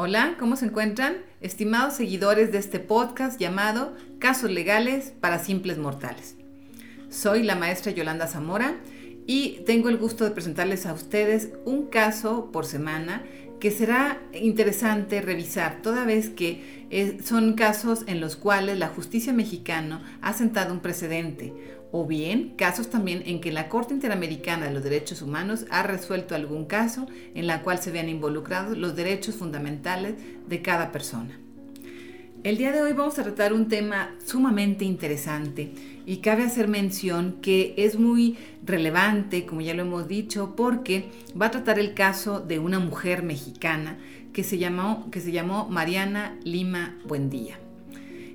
Hola, ¿cómo se encuentran? Estimados seguidores de este podcast llamado Casos Legales para Simples Mortales. Soy la maestra Yolanda Zamora y tengo el gusto de presentarles a ustedes un caso por semana que será interesante revisar toda vez que eh, son casos en los cuales la justicia mexicana ha sentado un precedente, o bien casos también en que la Corte Interamericana de los Derechos Humanos ha resuelto algún caso en la cual se vean involucrados los derechos fundamentales de cada persona. El día de hoy vamos a tratar un tema sumamente interesante y cabe hacer mención que es muy relevante, como ya lo hemos dicho, porque va a tratar el caso de una mujer mexicana que se llamó, que se llamó Mariana Lima Buendía.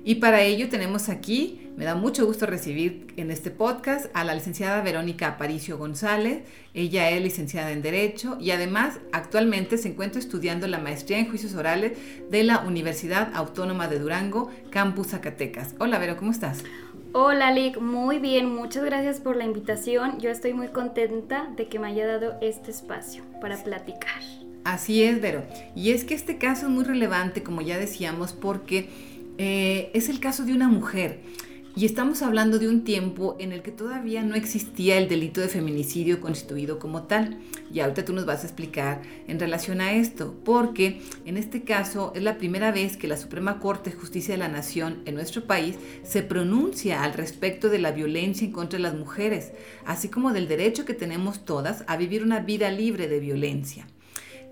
Y para ello tenemos aquí me da mucho gusto recibir en este podcast a la licenciada Verónica Aparicio González. Ella es licenciada en Derecho y además actualmente se encuentra estudiando la maestría en juicios orales de la Universidad Autónoma de Durango, Campus Zacatecas. Hola Vero, ¿cómo estás? Hola Lick, muy bien, muchas gracias por la invitación. Yo estoy muy contenta de que me haya dado este espacio para platicar. Así es, Vero. Y es que este caso es muy relevante, como ya decíamos, porque eh, es el caso de una mujer. Y estamos hablando de un tiempo en el que todavía no existía el delito de feminicidio constituido como tal. Y ahorita tú nos vas a explicar en relación a esto, porque en este caso es la primera vez que la Suprema Corte de Justicia de la Nación en nuestro país se pronuncia al respecto de la violencia en contra de las mujeres, así como del derecho que tenemos todas a vivir una vida libre de violencia.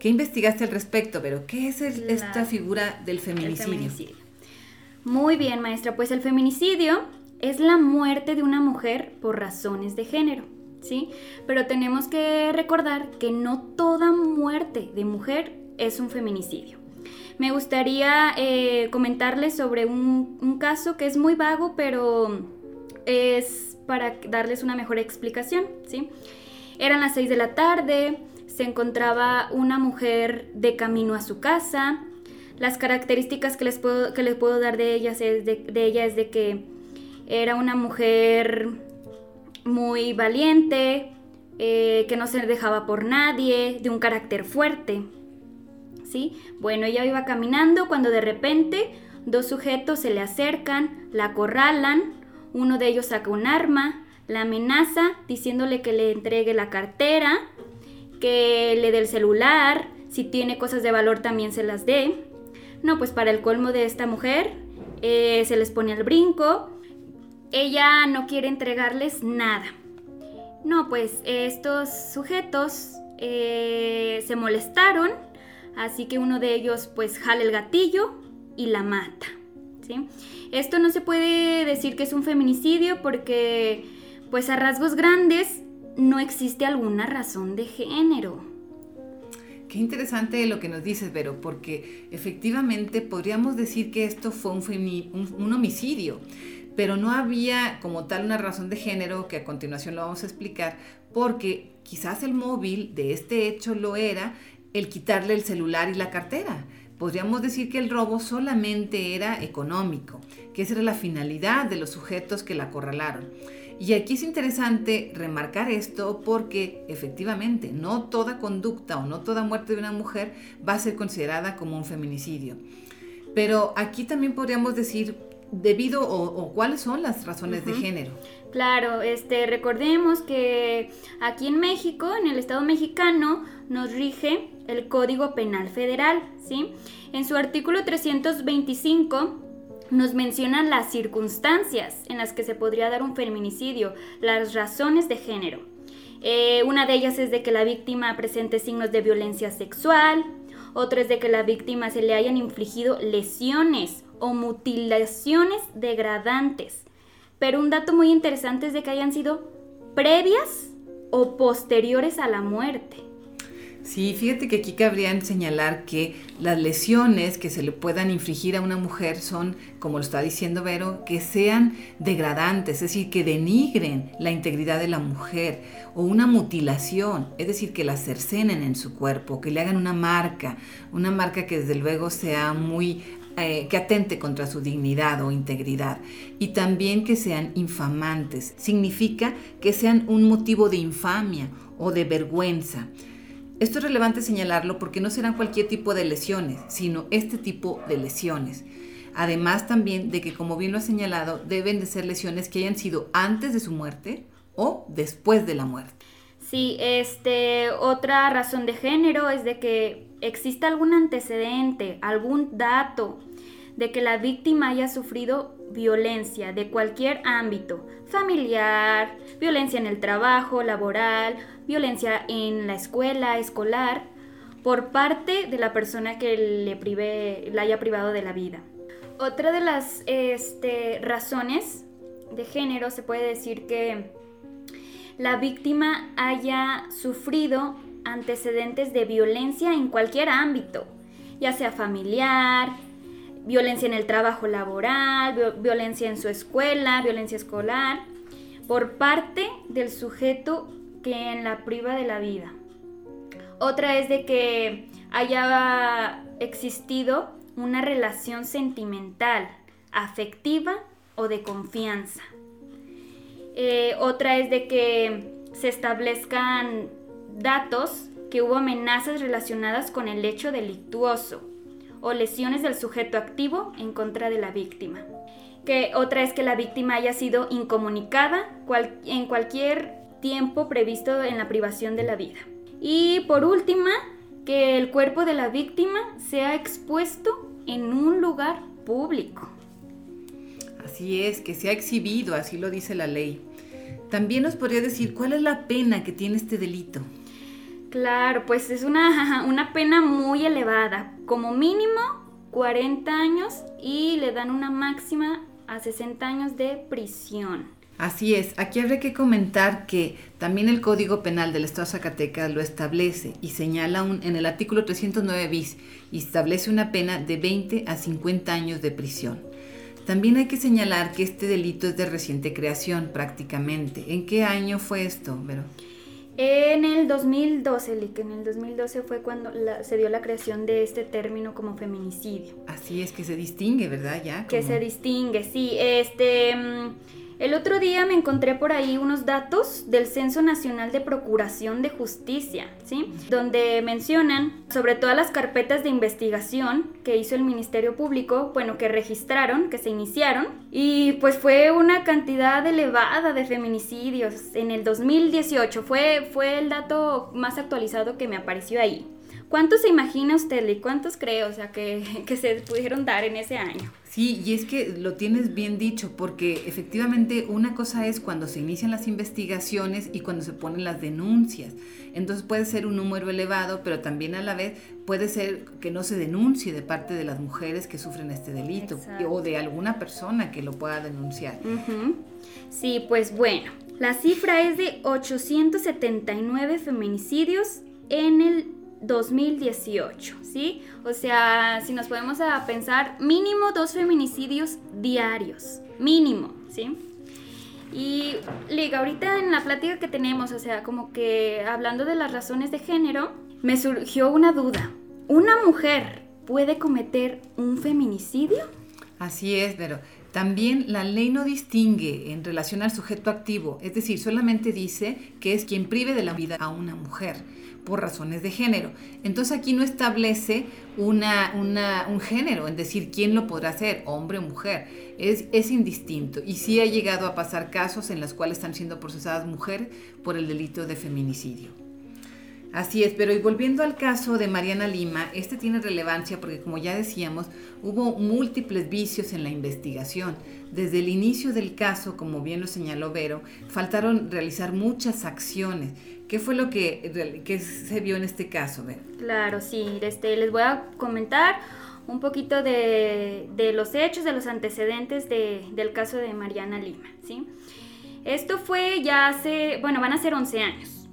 ¿Qué investigaste al respecto, pero qué es esta figura del feminicidio? Muy bien, maestra. Pues el feminicidio es la muerte de una mujer por razones de género, ¿sí? Pero tenemos que recordar que no toda muerte de mujer es un feminicidio. Me gustaría eh, comentarles sobre un, un caso que es muy vago, pero es para darles una mejor explicación, ¿sí? Eran las 6 de la tarde, se encontraba una mujer de camino a su casa, las características que les puedo, que les puedo dar de, ellas es de, ella es de que era una mujer muy valiente, eh, que no se dejaba por nadie, de un carácter fuerte. ¿Sí? Bueno, ella iba caminando cuando de repente dos sujetos se le acercan, la acorralan, uno de ellos saca un arma, la amenaza diciéndole que le entregue la cartera, que le dé el celular, si tiene cosas de valor también se las dé. No, pues para el colmo de esta mujer, eh, se les pone al brinco. Ella no quiere entregarles nada. No, pues estos sujetos eh, se molestaron, así que uno de ellos pues jala el gatillo y la mata. ¿sí? Esto no se puede decir que es un feminicidio porque pues a rasgos grandes no existe alguna razón de género. Qué interesante lo que nos dices, Vero, porque efectivamente podríamos decir que esto fue un, homicidio, pero no había como tal una razón de género que a continuación lo vamos a explicar, porque quizás el móvil de este hecho lo era el quitarle el celular y la cartera. Podríamos decir que el robo solamente era económico, que esa era la finalidad de los sujetos que la acorralaron. Y aquí es interesante remarcar esto porque efectivamente no toda conducta o no toda muerte de una mujer va a ser considerada como un feminicidio. Pero aquí también podríamos decir debido o, cuáles son las razones de género. Claro, este, recordemos que aquí en México, en el Estado mexicano, nos rige el Código Penal Federal, ¿sí? En su artículo 325 nos mencionan las circunstancias en las que se podría dar un feminicidio, las razones de género. Eh, una de ellas es de que la víctima presente signos de violencia sexual, otra es de que la víctima se le hayan infligido lesiones o mutilaciones degradantes. Pero un dato muy interesante es de que hayan sido previas o posteriores a la muerte. Sí, fíjate que aquí cabría señalar que las lesiones que se le puedan infligir a una mujer son, como lo está diciendo Vero, que sean degradantes, es decir, que denigren la integridad de la mujer o una mutilación, es decir, que la cercenen en su cuerpo, que le hagan una marca, una marca que desde luego sea muy eh, que atente contra su dignidad o integridad y también que sean infamantes. Significa que sean un motivo de infamia o de vergüenza. Esto es relevante señalarlo porque no serán cualquier tipo de lesiones, sino este tipo de lesiones. Además también de que, como bien lo ha señalado, deben de ser lesiones que hayan sido antes de su muerte o después de la muerte. Sí, este, otra razón de género es de que exista algún antecedente, algún dato de que la víctima haya sufrido violencia de cualquier ámbito, familiar, violencia en el trabajo, laboral, violencia en la escuela, escolar, por parte de la persona que le, prive, la haya privado de la vida. Otra de las este, razones de género se puede decir que la víctima haya sufrido antecedentes de violencia en cualquier ámbito, ya sea familiar, violencia en el trabajo laboral, violencia en su escuela, violencia escolar, por parte del sujeto que en la priva de la vida. Otra es de que haya existido una relación sentimental, afectiva o de confianza. Eh, otra es de que se establezcan datos que hubo amenazas relacionadas con el hecho delictuoso o lesiones del sujeto activo en contra de la víctima. Que otra es que la víctima haya sido incomunicada en cualquier tiempo previsto en la privación de la vida. Y por última, que el cuerpo de la víctima sea expuesto en un lugar público. Así es, que se ha exhibido, así lo dice la ley. También nos podría decir cuál es la pena que tiene este delito. Claro, pues es una, una pena muy elevada, como mínimo 40 años y le dan una máxima a 60 años de prisión. Así es, aquí habría que comentar que también el Código Penal del Estado de Zacatecas lo establece y señala un, en el artículo 309 bis y establece una pena de 20 a 50 años de prisión. También hay que señalar que este delito es de reciente creación prácticamente. ¿En qué año fue esto, Vero? En el 2012, Lick, en el 2012 fue cuando se dio la creación de este término como feminicidio. Así es que se distingue, ¿verdad? Ya. Que se distingue, sí. Este. Mm, el otro día me encontré por ahí unos datos del Censo Nacional de Procuración de Justicia, ¿sí? Donde mencionan sobre todas las carpetas de investigación que hizo el Ministerio Público, bueno, que registraron, que se iniciaron, y pues fue una cantidad elevada de feminicidios en el 2018, fue, fue el dato más actualizado que me apareció ahí. ¿Cuántos se imagina usted, y cuántos cree, o sea, que, que se pudieron dar en ese año? Sí, y es que lo tienes bien dicho, porque efectivamente una cosa es cuando se inician las investigaciones y cuando se ponen las denuncias. Entonces puede ser un número elevado, pero también a la vez puede ser que no se denuncie de parte de las mujeres que sufren este delito o de alguna persona que lo pueda denunciar. Sí, pues bueno, la cifra es de 879 feminicidios en el 2018, ¿sí? O sea, si nos podemos pensar, mínimo dos feminicidios diarios, mínimo, ¿sí? Y Liga, ahorita en la plática que tenemos, o sea, como que hablando de las razones de género, me surgió una duda. ¿Una mujer puede cometer un feminicidio? Así es, pero también la ley no distingue en relación al sujeto activo, es decir, solamente dice que es quien prive de la vida a una mujer por razones de género. Entonces aquí no establece un género, en decir quién lo podrá hacer, hombre o mujer. Es, es indistinto. Y sí ha llegado a pasar casos en los cuales están siendo procesadas mujeres por el delito de feminicidio. Así es, pero y volviendo al caso de Mariana Lima, este tiene relevancia porque como ya decíamos, hubo múltiples vicios en la investigación. Desde el inicio del caso, como bien lo señaló Vero, faltaron realizar muchas acciones. ¿Qué fue lo que, se vio en este caso? Claro, sí, este, les voy a comentar un poquito de, los hechos, de los antecedentes de, del caso de Mariana Lima, ¿sí? Esto fue ya hace, bueno, van a ser 11 años.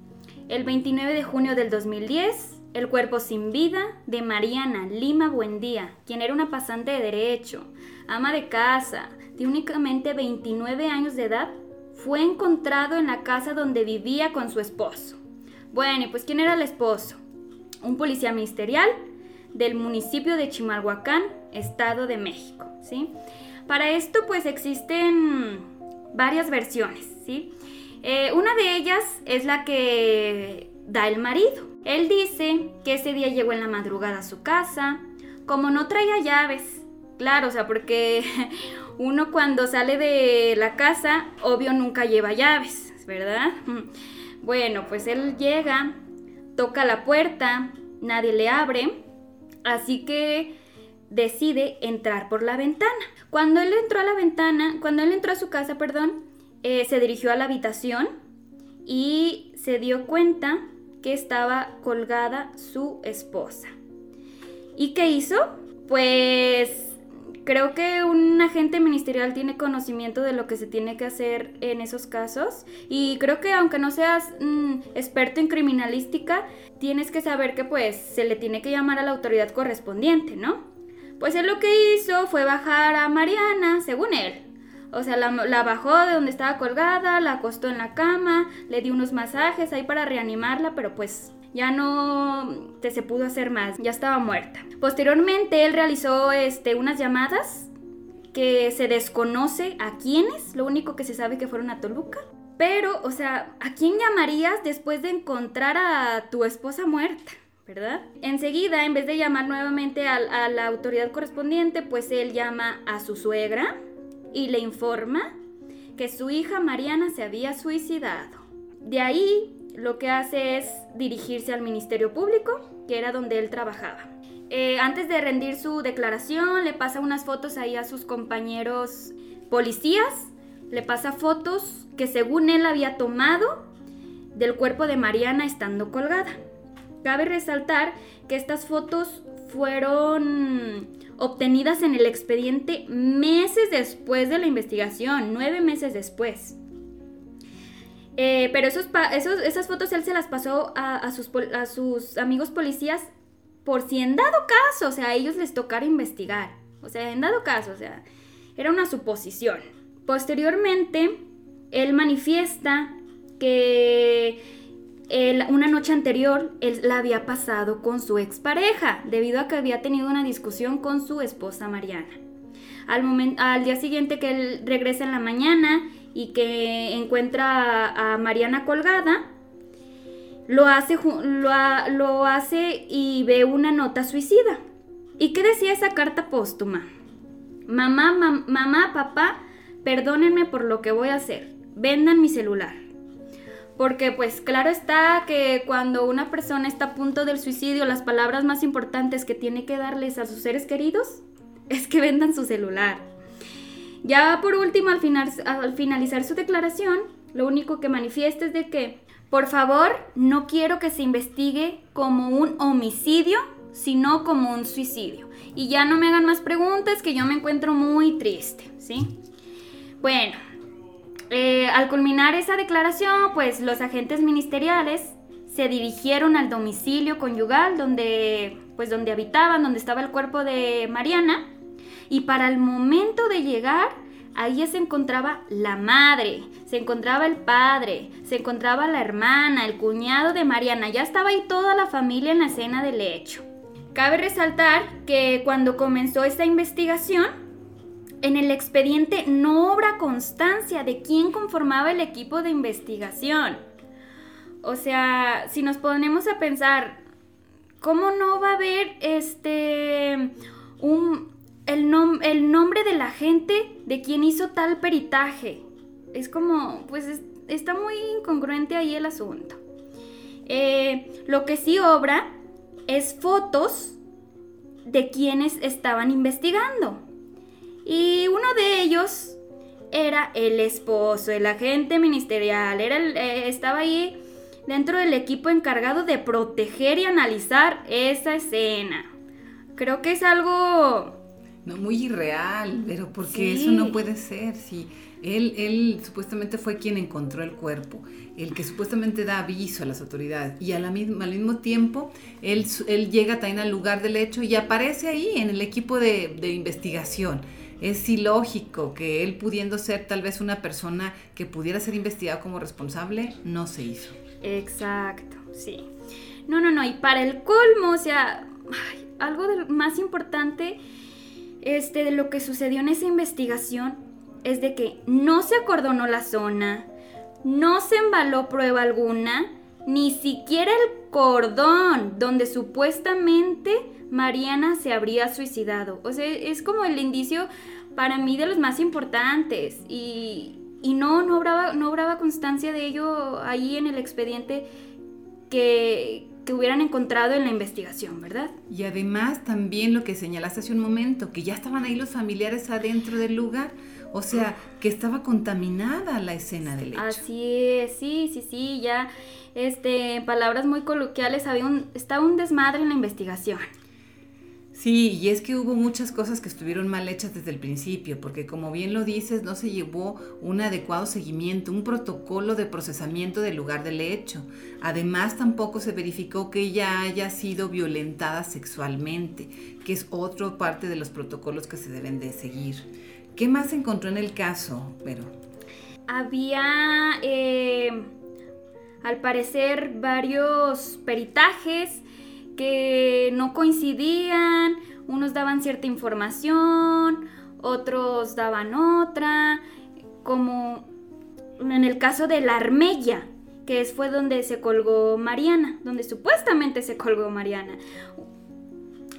El 29 de junio del 2010, el cuerpo sin vida de Mariana Lima Buendía, quien era una pasante de derecho, ama de casa, de únicamente 29 años de edad, fue encontrado en la casa donde vivía con su esposo. Bueno, pues ¿quién era el esposo? Un policía ministerial del municipio de Chimalhuacán, Estado de México, ¿sí? Para esto pues existen varias versiones, ¿sí? Eh, una de ellas es la que da el marido, Él dice que ese día llegó en la madrugada a su casa, como no traía llaves, claro, o sea, porque uno cuando sale de la casa, obvio nunca lleva llaves, ¿verdad? Bueno, pues él llega, toca la puerta, nadie le abre, así que decide entrar por la ventana. Cuando él entró a la ventana, cuando él entró a su casa, perdón, eh, se dirigió a la habitación y se dio cuenta que estaba colgada su esposa. ¿Y qué hizo? Pues creo que un agente ministerial tiene conocimiento de lo que se tiene que hacer en esos casos y creo que aunque no seas mm, experto en criminalística, tienes que saber que pues se le tiene que llamar a la autoridad correspondiente, ¿no? Pues él lo que hizo fue bajar a Mariana, según él. O sea, la, la bajó de donde estaba colgada, la acostó en la cama, le dio unos masajes ahí para reanimarla, pero pues ya no se pudo hacer más, ya estaba muerta. Posteriormente él realizó este, unas llamadas que se desconoce a quiénes, lo único que se sabe que fueron a Toluca. Pero, o sea, ¿a quién llamarías después de encontrar a tu esposa muerta? ¿verdad? Enseguida, en vez de llamar nuevamente a, la autoridad correspondiente, pues él llama a su suegra y le informa que su hija Mariana se había suicidado. De ahí lo que hace es dirigirse al Ministerio Público, que era donde él trabajaba. Eh, antes de rendir su declaración, le pasa unas fotos ahí a sus compañeros policías, le pasa fotos que según él había tomado del cuerpo de Mariana estando colgada. Cabe resaltar que estas fotos fueron obtenidas en el expediente meses después de la investigación, nueve meses después. Eh, pero esos, esas fotos él se las pasó a, sus, a sus amigos policías por si en dado caso, o sea, a ellos les tocara investigar. O sea, en dado caso, o sea, era una suposición. Posteriormente, él manifiesta que una noche anterior él la había pasado con su expareja, debido a que había tenido una discusión con su esposa Mariana. Al, al día siguiente que él regresa en la mañana, y que encuentra a, Mariana colgada, lo hace, lo, hace y ve una nota suicida. ¿Y qué decía esa carta póstuma? Mamá, mamá, papá, perdónenme por lo que voy a hacer. Vendan mi celular. Porque pues claro está que cuando una persona está a punto del suicidio, las palabras más importantes que tiene que darles a sus seres queridos es que vendan su celular. Ya por último, al, al finalizar su declaración, lo único que manifiesta es de que, por favor, no quiero que se investigue como un homicidio, sino como un suicidio. Y ya no me hagan más preguntas, que yo me encuentro muy triste, ¿sí? Bueno, eh, al culminar esa declaración, pues los agentes ministeriales se dirigieron al domicilio conyugal donde, pues donde habitaban, donde estaba el cuerpo de Mariana, y para el momento de llegar, ahí se encontraba la madre, se encontraba el padre, se encontraba la hermana, el cuñado de Mariana, ya estaba ahí toda la familia en la escena del hecho. Cabe resaltar que cuando comenzó esta investigación, en el expediente no obra constancia de quién conformaba el equipo de investigación. O sea, si nos ponemos a pensar, ¿cómo no va a haber este un el, el nombre de la gente de quien hizo tal peritaje. Es como, pues está muy incongruente ahí el asunto. Eh, lo que sí obra es fotos de quienes estaban investigando. Y uno de ellos era el esposo, el agente ministerial, era eh, estaba ahí dentro del equipo encargado de proteger y analizar esa escena. Creo que es algo no, muy irreal, pero porque eso no puede ser. Si él, él supuestamente fue quien encontró el cuerpo, el que supuestamente da aviso a las autoridades y a la misma, al mismo tiempo él, él llega también al lugar del hecho y aparece ahí en el equipo de, de investigación. Es ilógico que él pudiendo ser tal vez una persona que pudiera ser investigada como responsable, no se hizo. Exacto, sí. No, no, no, y para el colmo, o sea, algo de más importante este, de lo que sucedió en esa investigación es de que no se acordonó la zona, no se embaló prueba alguna, ni siquiera el cordón donde supuestamente Mariana se habría suicidado. O sea, es como el indicio para mí de los más importantes y, no, no obraba, no obraba constancia de ello ahí en el expediente que, que hubieran encontrado en la investigación, ¿verdad? Y además también lo que señalaste hace un momento, que ya estaban ahí los familiares adentro del lugar, o sea, que estaba contaminada la escena del hecho. Así es, sí, sí, sí, ya, este, en palabras muy coloquiales, había un, estaba un desmadre en la investigación. Sí, y es que hubo muchas cosas que estuvieron mal hechas desde el principio, porque como bien lo dices, no se llevó un adecuado seguimiento, un protocolo de procesamiento del lugar del hecho. Además, tampoco se verificó que ella haya sido violentada sexualmente, que es otra parte de los protocolos que se deben de seguir. ¿Qué más se encontró en el caso, Pero? Había, eh, al parecer, varios peritajes que no coincidían, unos daban cierta información, otros daban otra, como en el caso de la Armella, que fue donde se colgó Mariana, donde supuestamente se colgó Mariana.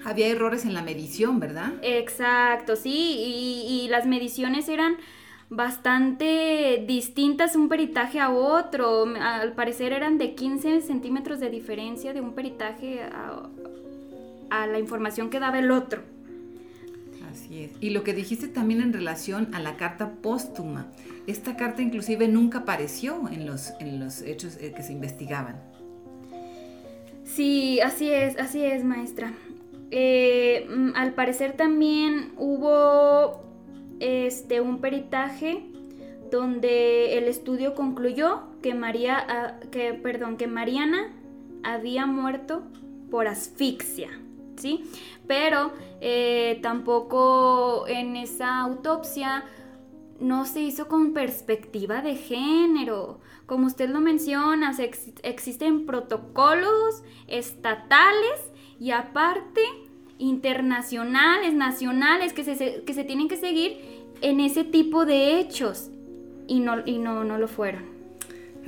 Había errores en la medición, ¿verdad? Exacto, sí, y, y las mediciones eran bastante distintas un peritaje a otro. Al parecer eran de 15 centímetros de diferencia de un peritaje a, la información que daba el otro. Así es. Y lo que dijiste también en relación a la carta póstuma. Esta carta inclusive nunca apareció en los, en los hechos eh, que se investigaban. Sí, así es, así es, maestra. Eh, mm, al parecer también hubo este, un peritaje donde el estudio concluyó que, María, ah, que, perdón, que Mariana había muerto por asfixia, ¿sí? Pero eh, tampoco en esa autopsia no se hizo con perspectiva de género. Como usted lo menciona, existen protocolos estatales y aparte internacionales, nacionales, que se, que se tienen que seguir en ese tipo de hechos y no, y no, no lo fueron.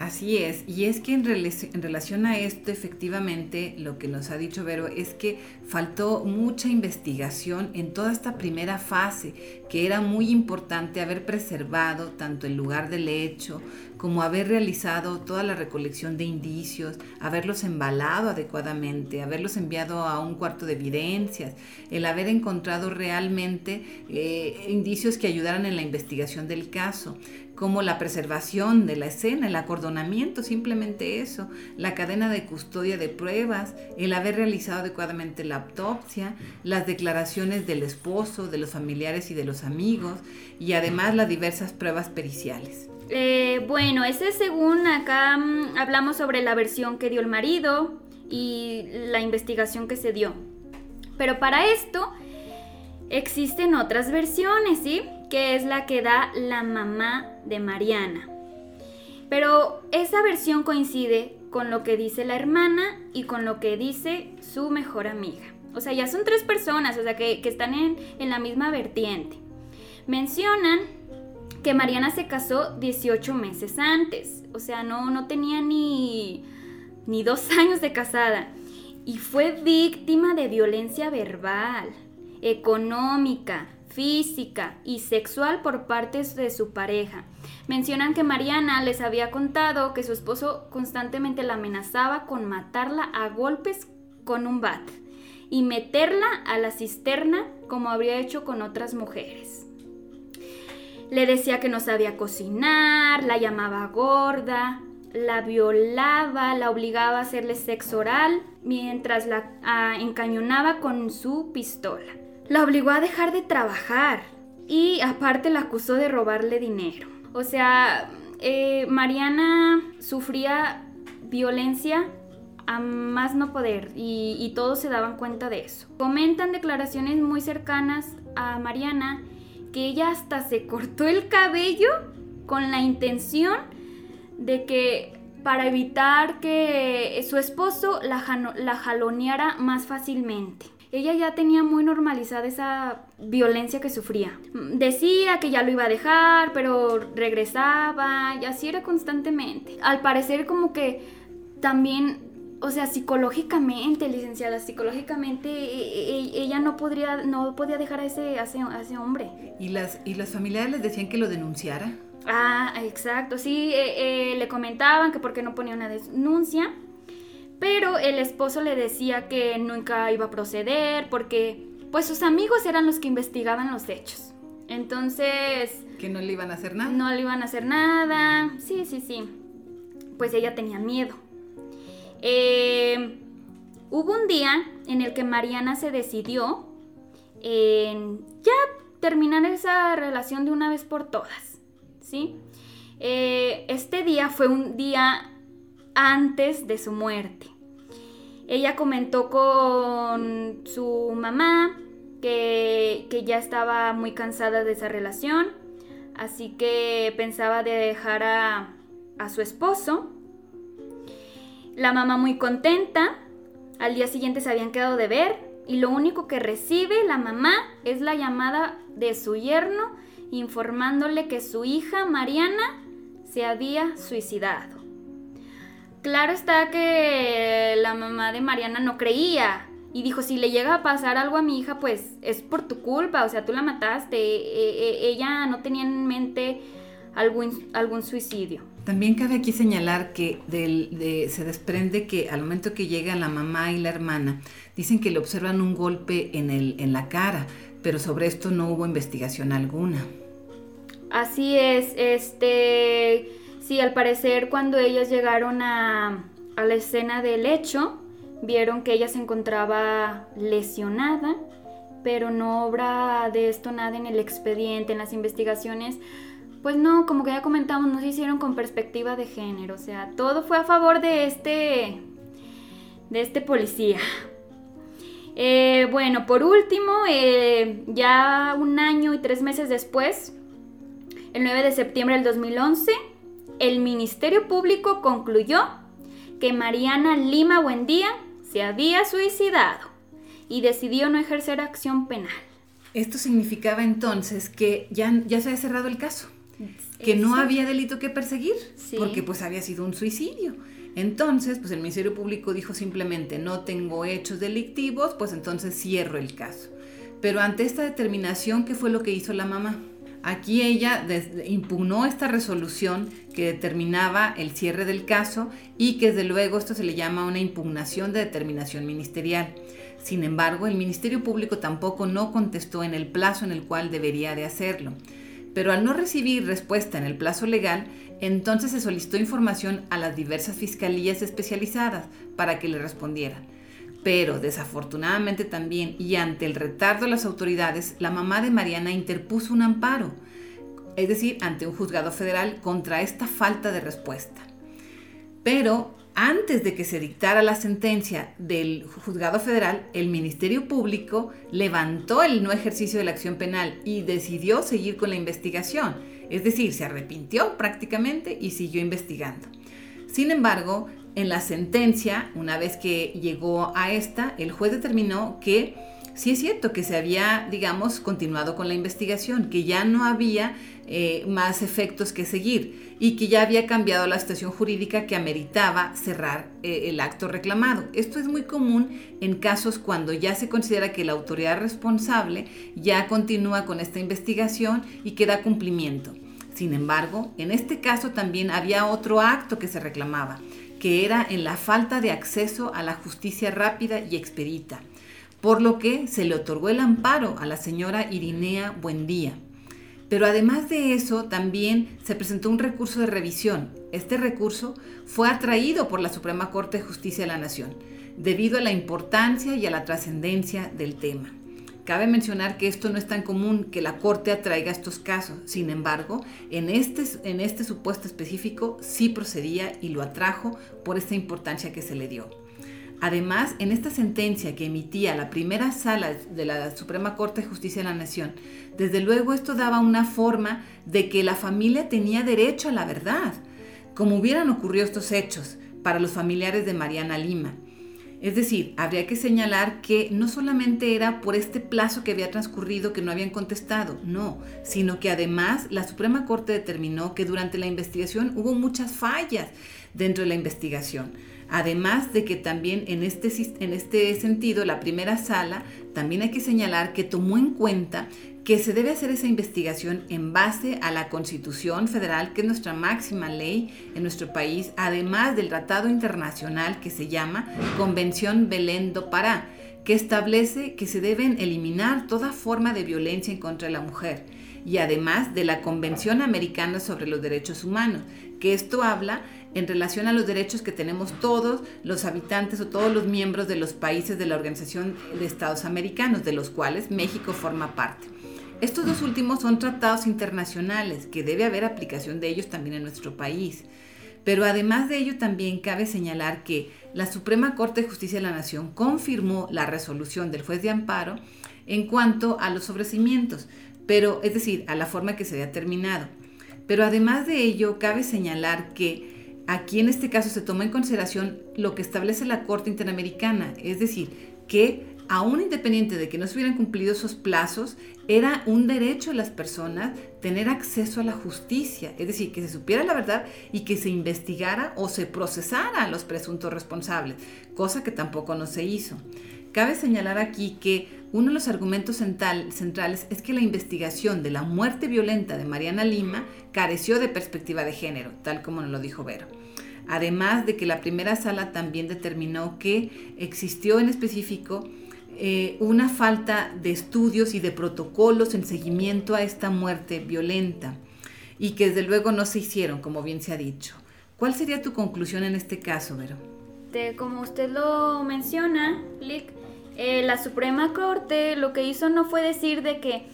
Así es, y es que en, relación a esto, efectivamente, lo que nos ha dicho Vero es que faltó mucha investigación en toda esta primera fase, que era muy importante haber preservado tanto el lugar del hecho como haber realizado toda la recolección de indicios, haberlos embalado adecuadamente, haberlos enviado a un cuarto de evidencias, el haber encontrado realmente eh, indicios que ayudaran en la investigación del caso como la preservación de la escena, el acordonamiento, simplemente eso, la cadena de custodia de pruebas, el haber realizado adecuadamente la autopsia, las declaraciones del esposo, de los familiares y de los amigos, y además las diversas pruebas periciales. Eh, bueno, ese según acá mm, hablamos sobre la versión que dio el marido y la investigación que se dio. Pero para esto existen otras versiones, ¿sí? Que es la que da la mamá de Mariana. Pero esa versión coincide con lo que dice la hermana y con lo que dice su mejor amiga. O sea, ya son tres personas, o sea, que, están en, en la misma vertiente. Mencionan que Mariana se casó 18 meses antes, o sea, no, no tenía ni, ni dos años de casada y fue víctima de violencia verbal, económica, física y sexual por parte de su pareja. Mencionan que Mariana les había contado que su esposo constantemente la amenazaba con matarla a golpes con un bat y meterla a la cisterna como habría hecho con otras mujeres. Le decía que no sabía cocinar, la llamaba gorda, la violaba, la obligaba a hacerle sexo oral mientras la ah, encañonaba con su pistola. La obligó a dejar de trabajar y aparte la acusó de robarle dinero. O sea, eh, Mariana sufría violencia a más no poder y, y todos se daban cuenta de eso. Comentan declaraciones muy cercanas a Mariana que ella hasta se cortó el cabello con la intención de que para evitar que su esposo la, la jaloneara más fácilmente. Ella ya tenía muy normalizada esa violencia que sufría. Decía que ya lo iba a dejar, pero regresaba y así era constantemente. Al parecer como que también, o sea, psicológicamente, licenciada, psicológicamente e, e, ella no podría, no podía dejar a ese, a ese, hombre. ¿Y las, ¿Y las familiares les decían que lo denunciara? Ah, exacto, sí, eh, eh, le comentaban que por qué no ponía una denuncia, pero el esposo le decía que nunca iba a proceder porque pues sus amigos eran los que investigaban los hechos. Entonces... Que no le iban a hacer nada. No le iban a hacer nada. Sí, sí, sí. Pues ella tenía miedo. Eh, hubo un día en el que Mariana se decidió en ya terminar esa relación de una vez por todas. ¿Sí? Eh, este día fue un día antes de su muerte. Ella comentó con su mamá que, ya estaba muy cansada de esa relación, así que pensaba de dejar a, a su esposo. La mamá muy contenta, al día siguiente se habían quedado de ver y lo único que recibe la mamá es la llamada de su yerno informándole que su hija Mariana se había suicidado. Claro está que la mamá de Mariana no creía y dijo, si le llega a pasar algo a mi hija, pues es por tu culpa, o sea, tú la mataste, e, e, ella no tenía en mente algún, algún suicidio. También cabe aquí señalar que se desprende que al momento que llega la mamá y la hermana, dicen que le observan un golpe en, el, en la cara, pero sobre esto no hubo investigación alguna. Así es, este, sí, al parecer cuando ellos llegaron a, a la escena del hecho, vieron que ella se encontraba lesionada, pero no obra de esto nada en el expediente, en las investigaciones. Pues no, como que ya comentamos, no se hicieron con perspectiva de género, o sea, todo fue a favor de este, de este policía. Eh, bueno, por último, eh, ya un año y tres meses después, el 9 de septiembre del 2011, el Ministerio Público concluyó que Mariana Lima Buendía se había suicidado y decidió no ejercer acción penal. Esto significaba entonces que ya, ya se había cerrado el caso, que no había delito que perseguir, porque pues había sido un suicidio. Entonces, pues el Ministerio Público dijo simplemente, no tengo hechos delictivos, pues entonces cierro el caso. Pero ante esta determinación, ¿qué fue lo que hizo la mamá? Aquí ella impugnó esta resolución que determinaba el cierre del caso y que desde luego esto se le llama una impugnación de determinación ministerial. Sin embargo, el Ministerio Público tampoco no contestó en el plazo en el cual debería de hacerlo. Pero al no recibir respuesta en el plazo legal, entonces se solicitó información a las diversas fiscalías especializadas para que le respondieran. Pero desafortunadamente también, y ante el retardo de las autoridades, la mamá de Mariana interpuso un amparo, es decir, ante un juzgado federal contra esta falta de respuesta. Pero antes de que se dictara la sentencia del juzgado federal, el Ministerio Público levantó el no ejercicio de la acción penal y decidió seguir con la investigación. Es decir, se arrepintió prácticamente y siguió investigando. Sin embargo, en la sentencia, una vez que llegó a esta, el juez determinó que sí es cierto que se había, digamos, continuado con la investigación, que ya no había eh, más efectos que seguir y que ya había cambiado la situación jurídica que ameritaba cerrar eh, el acto reclamado. Esto es muy común en casos cuando ya se considera que la autoridad responsable ya continúa con esta investigación y que da cumplimiento. Sin embargo, en este caso también había otro acto que se reclamaba que era en la falta de acceso a la justicia rápida y expedita, por lo que se le otorgó el amparo a la señora Irinea Buendía. Pero además de eso, también se presentó un recurso de revisión. Este recurso fue atraído por la Suprema Corte de Justicia de la Nación, debido a la importancia y a la trascendencia del tema. Cabe mencionar que esto no es tan común que la Corte atraiga estos casos. Sin embargo, en este, en este supuesto específico sí procedía y lo atrajo por esta importancia que se le dio. Además, en esta sentencia que emitía la primera sala de la Suprema Corte de Justicia de la Nación, desde luego esto daba una forma de que la familia tenía derecho a la verdad, como hubieran ocurrido estos hechos para los familiares de Mariana Lima. Es decir, habría que señalar que no solamente era por este plazo que había transcurrido que no habían contestado, no, sino que además la Suprema Corte determinó que durante la investigación hubo muchas fallas dentro de la investigación. Además de que también en este, en este sentido, la primera sala también hay que señalar que tomó en cuenta que se debe hacer esa investigación en base a la Constitución Federal, que es nuestra máxima ley en nuestro país, además del tratado internacional que se llama Convención Belén do Pará, que establece que se deben eliminar toda forma de violencia en contra de la mujer, y además de la Convención Americana sobre los Derechos Humanos, que esto habla en relación a los derechos que tenemos todos los habitantes o todos los miembros de los países de la Organización de Estados Americanos, de los cuales México forma parte. Estos dos últimos son tratados internacionales, que debe haber aplicación de ellos también en nuestro país. Pero además de ello también cabe señalar que la Suprema Corte de Justicia de la Nación confirmó la resolución del juez de amparo en cuanto a los ofrecimientos, pero es decir, a la forma que se había terminado. Pero además de ello, cabe señalar que aquí en este caso se toma en consideración lo que establece la Corte Interamericana, es decir, que aún independiente de que no se hubieran cumplido esos plazos, era un derecho de las personas tener acceso a la justicia, es decir, que se supiera la verdad y que se investigara o se procesara a los presuntos responsables, cosa que tampoco no se hizo. Cabe señalar aquí que uno de los argumentos centrales es que la investigación de la muerte violenta de Mariana Lima careció de perspectiva de género, tal como nos lo dijo Vero. Además de que la primera sala también determinó que existió en específico eh, una falta de estudios y de protocolos en seguimiento a esta muerte violenta y que desde luego no se hicieron, como bien se ha dicho. ¿Cuál sería tu conclusión en este caso, Vero? como usted lo menciona, Lick, eh, la Suprema Corte lo que hizo no fue decir de que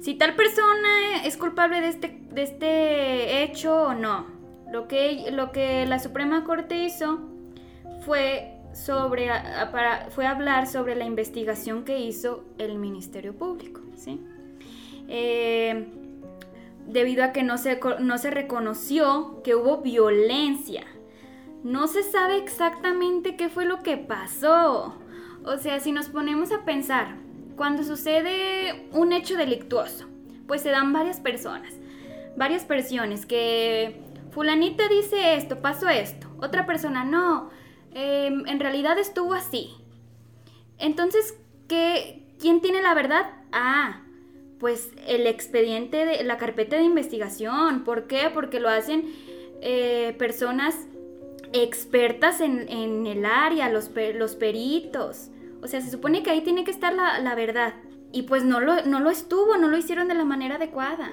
si tal persona es culpable de este, de este hecho o no. Lo que, lo que la Suprema Corte hizo fue, sobre, fue hablar sobre la investigación que hizo el Ministerio Público. ¿sí? Eh, debido a que no se, no se reconoció que hubo violencia. No se sabe exactamente qué fue lo que pasó. O sea, si nos ponemos a pensar, cuando sucede un hecho delictuoso, pues se dan varias personas, varias versiones que fulanita dice esto, pasó esto, otra persona no, em, en realidad estuvo así. Entonces, ¿qué, ¿quién tiene la verdad? Ah, pues el expediente de la carpeta de investigación. ¿Por qué? Porque lo hacen eh, personas expertas en, el área, los, los peritos. O sea, se supone que ahí tiene que estar la, verdad. Y pues no lo, no lo estuvo, no lo hicieron de la manera adecuada.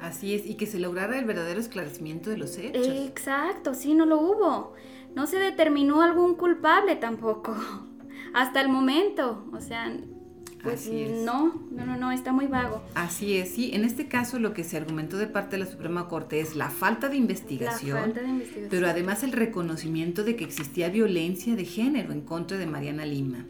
Así es, y que se lograra el verdadero esclarecimiento de los hechos. Exacto, sí, no lo hubo. No se determinó algún culpable tampoco. Hasta el momento. O sea, pues no, no, no, no, está muy vago. Así es, sí. En este caso lo que se argumentó de parte de la Suprema Corte es la falta de investigación, la falta de investigación. pero además el reconocimiento de que existía violencia de género en contra de Mariana Lima.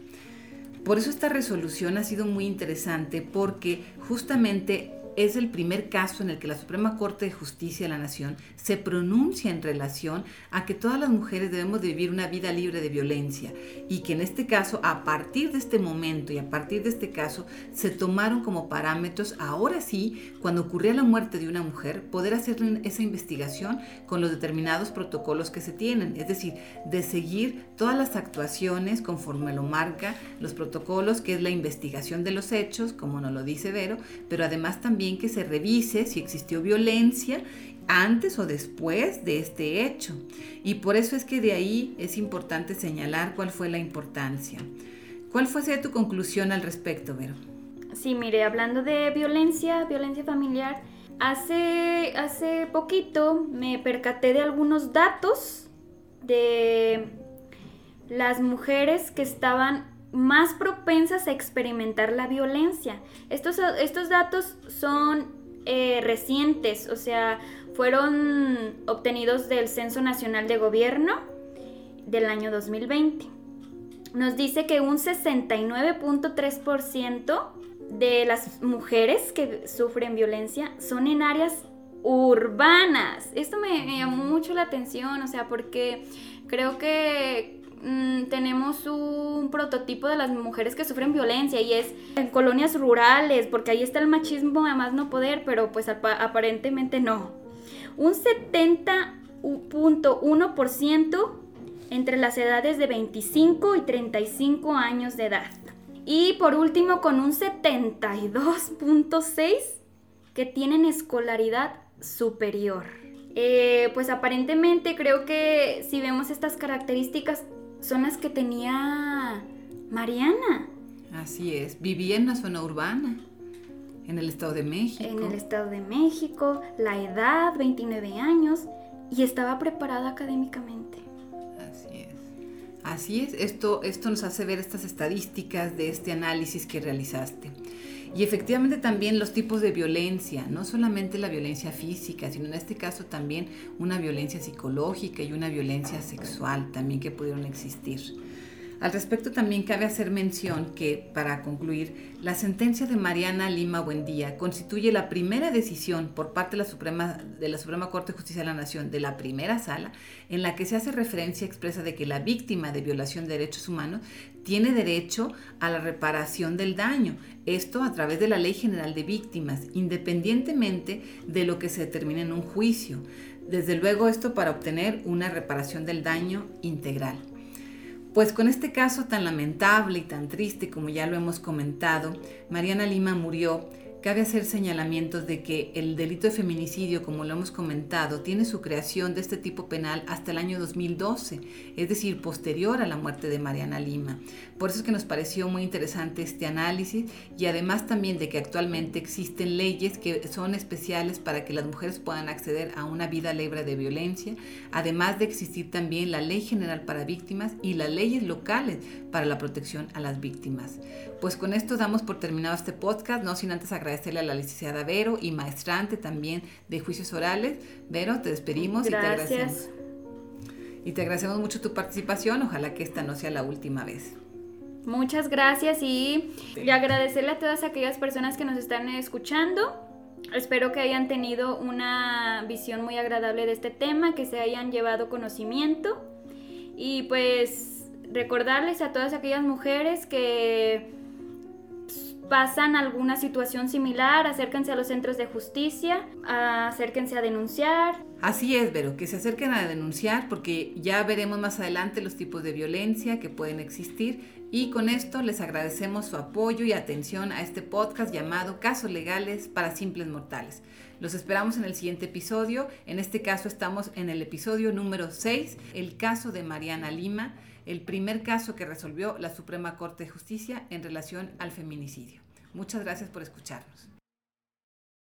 Por eso esta resolución ha sido muy interesante porque justamente es el primer caso en el que la Suprema Corte de Justicia de la Nación se pronuncia en relación a que todas las mujeres debemos de vivir una vida libre de violencia y que en este caso, a partir de este momento y a partir de este caso, se tomaron como parámetros, ahora sí, cuando ocurría la muerte de una mujer, poder hacer esa investigación con los determinados protocolos que se tienen, es decir, de seguir todas las actuaciones conforme lo marca los protocolos, que es la investigación de los hechos, como nos lo dice Vero, pero además también que se revise si existió violencia antes o después de este hecho. Y por eso es que de ahí es importante señalar cuál fue la importancia. ¿Cuál fue tu conclusión al respecto, Vero? Sí, mire, hablando de violencia, violencia familiar, hace, hace poquito me percaté de algunos datos de las mujeres que estaban más propensas a experimentar la violencia. Estos, estos datos son eh, recientes, o sea, fueron obtenidos del Censo Nacional de Gobierno del año 2020. Nos dice que un 69.3% de las mujeres que sufren violencia son en áreas urbanas. Esto me, me llamó mucho la atención, o sea, porque creo que Mm, tenemos un prototipo de las mujeres que sufren violencia y es en colonias rurales, porque ahí está el machismo además no poder, pero pues aparentemente no. Un 70.1% entre las edades de 25 y 35 años de edad. Y por último, con un 72.6 que tienen escolaridad superior. Eh, pues aparentemente creo que si vemos estas características son las que tenía Mariana. Así es, vivía en una zona urbana, en el Estado de México. En el Estado de México, la edad, 29 años, y estaba preparada académicamente. Así es. Así es, esto, esto nos hace ver estas estadísticas de este análisis que realizaste. Y efectivamente también los tipos de violencia, no solamente la violencia física, sino en este caso también una violencia psicológica y una violencia sexual también que pudieron existir. Al respecto también cabe hacer mención que, para concluir, la sentencia de Mariana Lima Buendía constituye la primera decisión por parte de la, Suprema, de la Suprema Corte de Justicia de la Nación de la primera sala en la que se hace referencia expresa de que la víctima de violación de derechos humanos tiene derecho a la reparación del daño, esto a través de la Ley General de Víctimas, independientemente de lo que se determine en un juicio. Desde luego esto para obtener una reparación del daño integral. Pues con este caso tan lamentable y tan triste como ya lo hemos comentado, Mariana Lima murió Cabe hacer señalamientos de que el delito de feminicidio, como lo hemos comentado, tiene su creación de este tipo penal hasta el año 2012, es decir, posterior a la muerte de Mariana Lima. Por eso es que nos pareció muy interesante este análisis y además también de que actualmente existen leyes que son especiales para que las mujeres puedan acceder a una vida libre de violencia, además de existir también la Ley General para Víctimas y las leyes locales para la protección a las víctimas. Pues con esto damos por terminado este podcast, no sin antes agradecerle a la licenciada Vero y maestrante también de juicios orales. Vero, te despedimos y te agradecemos. Y te agradecemos mucho tu participación, ojalá que esta no sea la última vez. Muchas gracias y, y agradecerle a todas aquellas personas que nos están escuchando. Espero que hayan tenido una visión muy agradable de este tema, que se hayan llevado conocimiento y pues recordarles a todas aquellas mujeres que pasan alguna situación similar, acérquense a los centros de justicia, acérquense a denunciar. Así es, Vero, que se acerquen a denunciar porque ya veremos más adelante los tipos de violencia que pueden existir y con esto les agradecemos su apoyo y atención a este podcast llamado Casos Legales para Simples Mortales. Los esperamos en el siguiente episodio. En este caso estamos en el episodio número 6, el caso de Mariana Lima el primer caso que resolvió la Suprema Corte de Justicia en relación al feminicidio. Muchas gracias por escucharnos.